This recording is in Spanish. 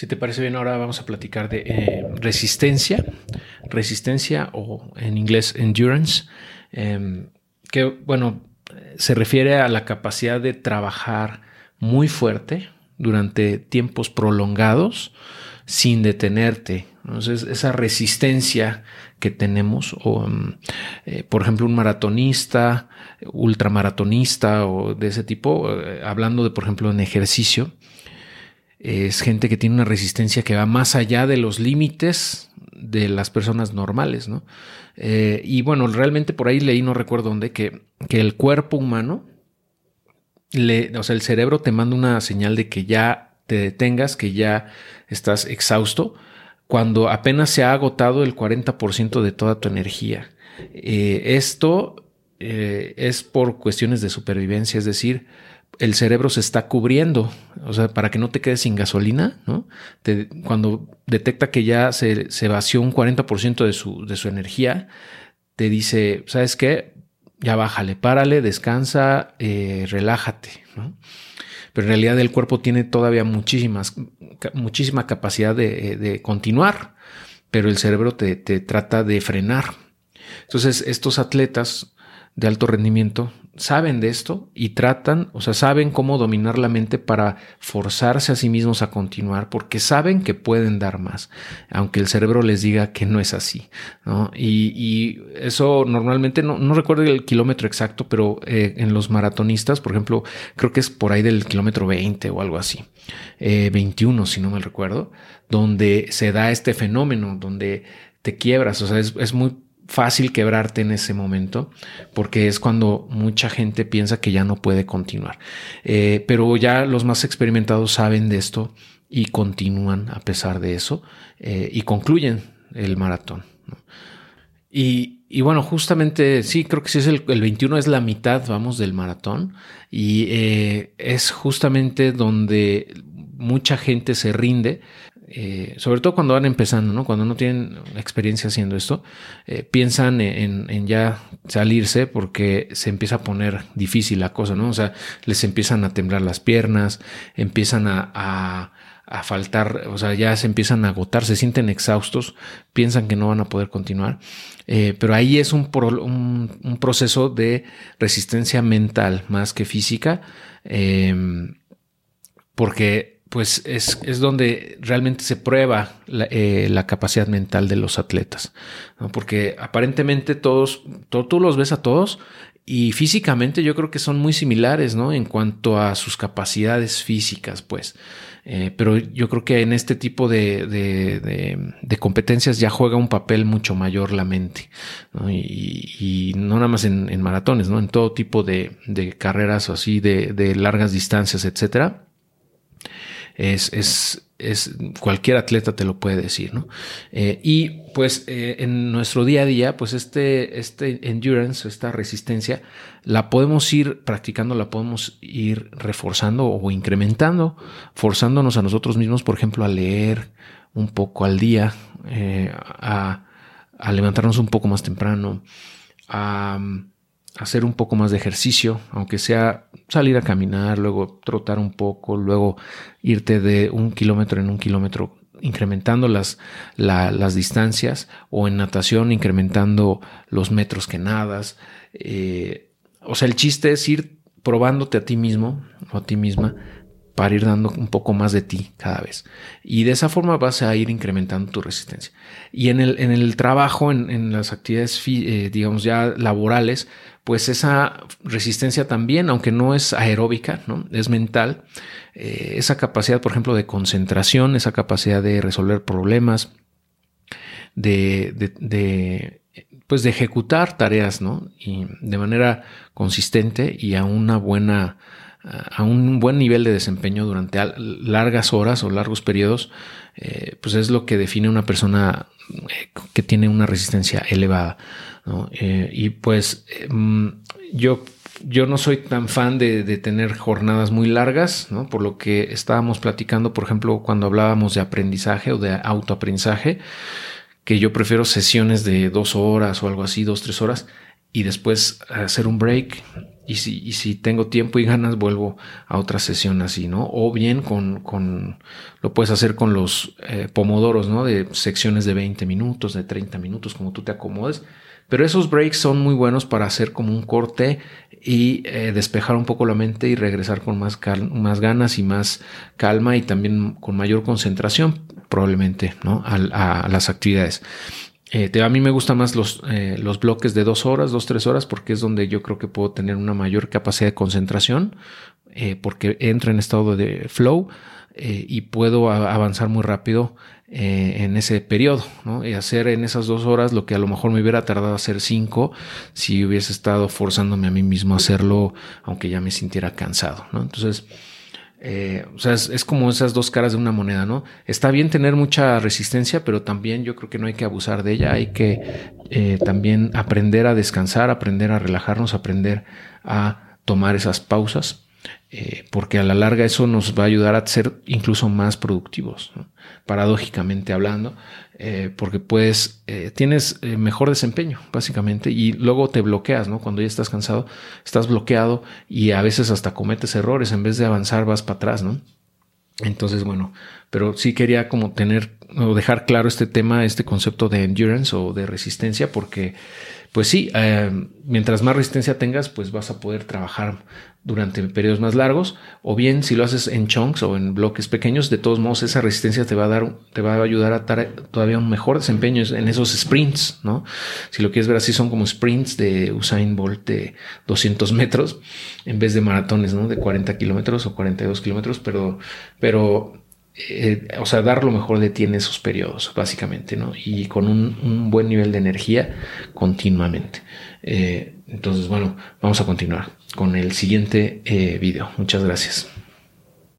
Si te parece bien, ahora vamos a platicar de eh, resistencia, resistencia o en inglés endurance, em, que bueno, se refiere a la capacidad de trabajar muy fuerte durante tiempos prolongados sin detenerte. Entonces, esa resistencia que tenemos, o mm, eh, por ejemplo, un maratonista, ultramaratonista o de ese tipo, eh, hablando de, por ejemplo, en ejercicio, es gente que tiene una resistencia que va más allá de los límites de las personas normales, ¿no? Eh, y bueno, realmente por ahí leí, no recuerdo dónde, que, que el cuerpo humano, le, o sea, el cerebro te manda una señal de que ya te detengas, que ya estás exhausto, cuando apenas se ha agotado el 40% de toda tu energía. Eh, esto eh, es por cuestiones de supervivencia, es decir, el cerebro se está cubriendo, o sea, para que no te quedes sin gasolina, ¿no? cuando detecta que ya se, se vació un 40% de su, de su energía, te dice, ¿sabes qué? Ya bájale, párale, descansa, eh, relájate, ¿no? Pero en realidad el cuerpo tiene todavía muchísimas, muchísima capacidad de, de continuar, pero el cerebro te, te trata de frenar. Entonces, estos atletas de alto rendimiento saben de esto y tratan, o sea, saben cómo dominar la mente para forzarse a sí mismos a continuar, porque saben que pueden dar más, aunque el cerebro les diga que no es así. ¿no? Y, eso normalmente, no, no, recuerdo el kilómetro exacto, pero eh, en los maratonistas, por ejemplo, creo que es por ahí del kilómetro 20 o algo así, 21 eh, si no me recuerdo, donde se da este fenómeno, donde te quiebras, o sea, es, es muy fácil quebrarte en ese momento porque es cuando mucha gente piensa que ya no puede continuar. Eh, pero ya los más experimentados saben de esto y continúan a pesar de eso eh, y concluyen el maratón. Y, bueno, justamente sí, creo que sí es el, 21 es la mitad, vamos, del maratón y eh, es justamente donde mucha gente se rinde eh, sobre todo cuando van empezando, ¿no? cuando no tienen experiencia haciendo esto, eh, piensan en, ya salirse porque se empieza a poner difícil la cosa, ¿no? O sea, les empiezan a temblar las piernas, empiezan a, faltar, o sea, ya se empiezan a agotar, se sienten exhaustos, piensan que no van a poder continuar. Eh, pero ahí es un, un, proceso de resistencia mental más que física, porque pues es, es, donde realmente se prueba la, eh, capacidad mental de los atletas, porque aparentemente todos, tú los ves a todos y físicamente yo creo que son muy similares, ¿no? En cuanto a sus capacidades físicas, pues. Eh, pero yo creo que en este tipo de, de, de, competencias ya juega un papel mucho mayor la mente. Y, no nada más en, en, maratones, ¿no? En todo tipo de, carreras así, de, largas distancias, etcétera es, es, es, cualquier atleta te lo puede decir, ¿no? Eh, y pues eh, en nuestro día a día, pues este, este endurance, esta resistencia, la podemos ir practicando, la podemos ir reforzando o incrementando, forzándonos a nosotros mismos, por ejemplo, a leer un poco al día, eh, a, levantarnos un poco más temprano, a hacer un poco más de ejercicio, aunque sea salir a caminar, luego trotar un poco, luego irte de un kilómetro en un kilómetro incrementando las, distancias o en natación incrementando los metros que nadas. Eh, o sea, el chiste es ir probándote a ti mismo o a ti misma para ir dando un poco más de ti cada vez. Y de esa forma vas a ir incrementando tu resistencia. Y en el, en el trabajo, en, las actividades, eh, digamos, ya laborales, pues esa resistencia también, aunque no es aeróbica, ¿no? es mental, eh, esa capacidad, por ejemplo, de concentración, esa capacidad de resolver problemas, de, de, pues de ejecutar tareas, ¿no? Y de manera consistente y a una buena a un buen nivel de desempeño durante largas horas o largos periodos, eh, pues es lo que define una persona eh, que tiene una resistencia elevada. Eh, y pues em, yo, yo no soy tan fan de, tener jornadas muy largas, por lo que estábamos platicando, por ejemplo, cuando hablábamos de aprendizaje o de autoaprendizaje, que yo prefiero sesiones de dos horas o algo así, dos, tres horas, y después hacer un break y si, si tengo tiempo y ganas, vuelvo a otra sesión así, ¿no? O bien con, con lo puedes hacer con los eh, pomodoros, ¿no? De secciones de 20 minutos, de 30 minutos, como tú te acomodes. Pero esos breaks son muy buenos para hacer como un corte y eh, despejar un poco la mente y regresar con más, más ganas y más calma y también con mayor concentración, probablemente, ¿no? a las actividades. Eh, a mí me gustan más los, eh, los bloques de dos horas, dos, tres horas, porque es donde yo creo que puedo tener una mayor capacidad de concentración, eh, porque entro en estado de flow y puedo avanzar muy rápido en ese periodo, ¿no? Y hacer en esas dos horas lo que a lo mejor me hubiera tardado hacer cinco si hubiese estado forzándome a mí mismo a hacerlo, aunque ya me sintiera cansado, ¿no? Entonces, eh, o sea, es, como esas dos caras de una moneda, ¿no? Está bien tener mucha resistencia, pero también yo creo que no hay que abusar de ella. Hay que eh, también aprender a descansar, aprender a relajarnos, aprender a tomar esas pausas, eh, porque a la larga eso nos va a ayudar a ser incluso más productivos, paradójicamente hablando. Eh, porque pues tienes eh, mejor desempeño, básicamente, y luego te bloqueas, ¿no? Cuando ya estás cansado, estás bloqueado y a veces hasta cometes errores, en vez de avanzar vas para atrás, ¿no? Entonces, bueno, pero sí quería como tener o dejar claro este tema, este concepto de endurance o de resistencia, porque pues sí, mientras más resistencia tengas, pues vas a poder trabajar durante periodos más largos, o bien si lo haces en chunks o en bloques pequeños, de todos modos esa resistencia te va a dar, te va a ayudar a dar todavía un mejor desempeño en esos sprints, ¿no? Si lo quieres ver así, son como sprints de Usain Bolt de 200 metros en vez de maratones, ¿no? De 40 kilómetros o 42 kilómetros, pero, pero eh, o sea, dar lo mejor de ti en esos periodos, básicamente, ¿no? Y con un, buen nivel de energía continuamente. Eh, entonces, bueno, vamos a continuar con el siguiente eh, video. Muchas gracias.